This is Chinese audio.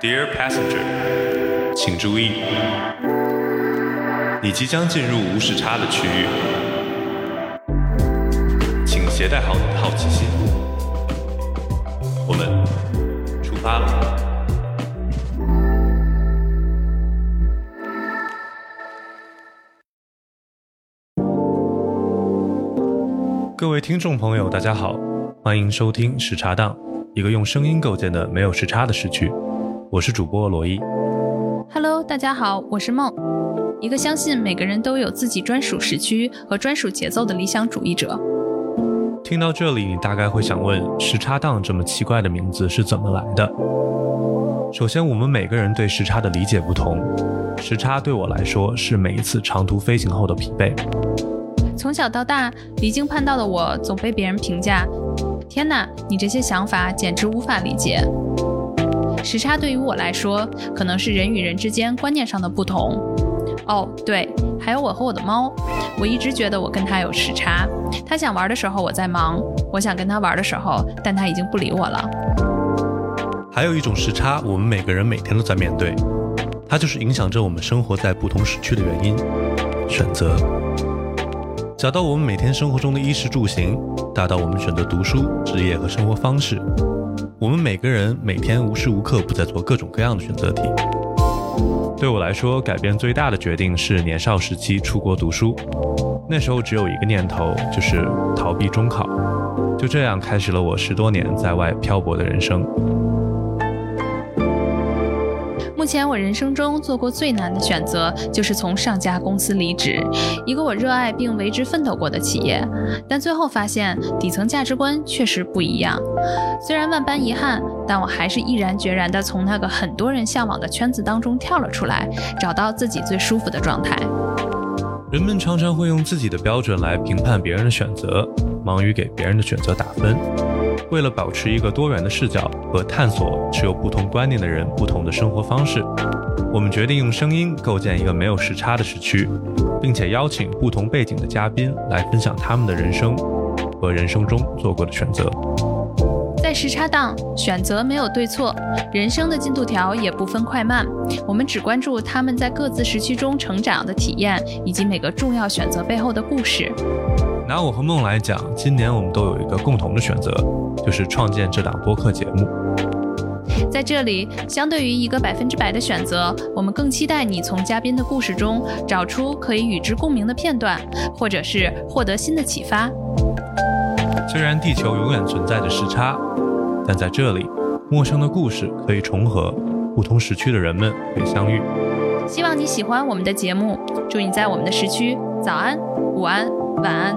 Dear passenger，请注意，你即将进入无时差的区域，请携带好你的好奇心。我们出发了。各位听众朋友，大家好，欢迎收听时差档，一个用声音构建的没有时差的时区。我是主播罗伊。Hello，大家好，我是梦，一个相信每个人都有自己专属时区和专属节奏的理想主义者。听到这里，你大概会想问：时差档这么奇怪的名字是怎么来的？首先，我们每个人对时差的理解不同。时差对我来说是每一次长途飞行后的疲惫。从小到大，离经叛道的我总被别人评价：“天哪，你这些想法简直无法理解。”时差对于我来说，可能是人与人之间观念上的不同。哦，对，还有我和我的猫，我一直觉得我跟它有时差。它想玩的时候我在忙，我想跟它玩的时候，但它已经不理我了。还有一种时差，我们每个人每天都在面对，它就是影响着我们生活在不同时区的原因——选择。小到我们每天生活中的衣食住行，大到我们选择读书、职业和生活方式。我们每个人每天无时无刻不在做各种各样的选择题。对我来说，改变最大的决定是年少时期出国读书。那时候只有一个念头，就是逃避中考。就这样开始了我十多年在外漂泊的人生。目前我人生中做过最难的选择，就是从上家公司离职，一个我热爱并为之奋斗过的企业。但最后发现，底层价值观确实不一样。虽然万般遗憾，但我还是毅然决然地从那个很多人向往的圈子当中跳了出来，找到自己最舒服的状态。人们常常会用自己的标准来评判别人的选择，忙于给别人的选择打分。为了保持一个多元的视角和探索持有不同观念的人不同的生活方式，我们决定用声音构建一个没有时差的时区，并且邀请不同背景的嘉宾来分享他们的人生和人生中做过的选择。在时差档，选择没有对错，人生的进度条也不分快慢，我们只关注他们在各自时区中成长的体验，以及每个重要选择背后的故事。拿我和梦来讲，今年我们都有一个共同的选择，就是创建这档播客节目。在这里，相对于一个百分之百的选择，我们更期待你从嘉宾的故事中找出可以与之共鸣的片段，或者是获得新的启发。虽然地球永远存在着时差，但在这里，陌生的故事可以重合，不同时区的人们可以相遇。希望你喜欢我们的节目，祝你在我们的时区早安、午安、晚安。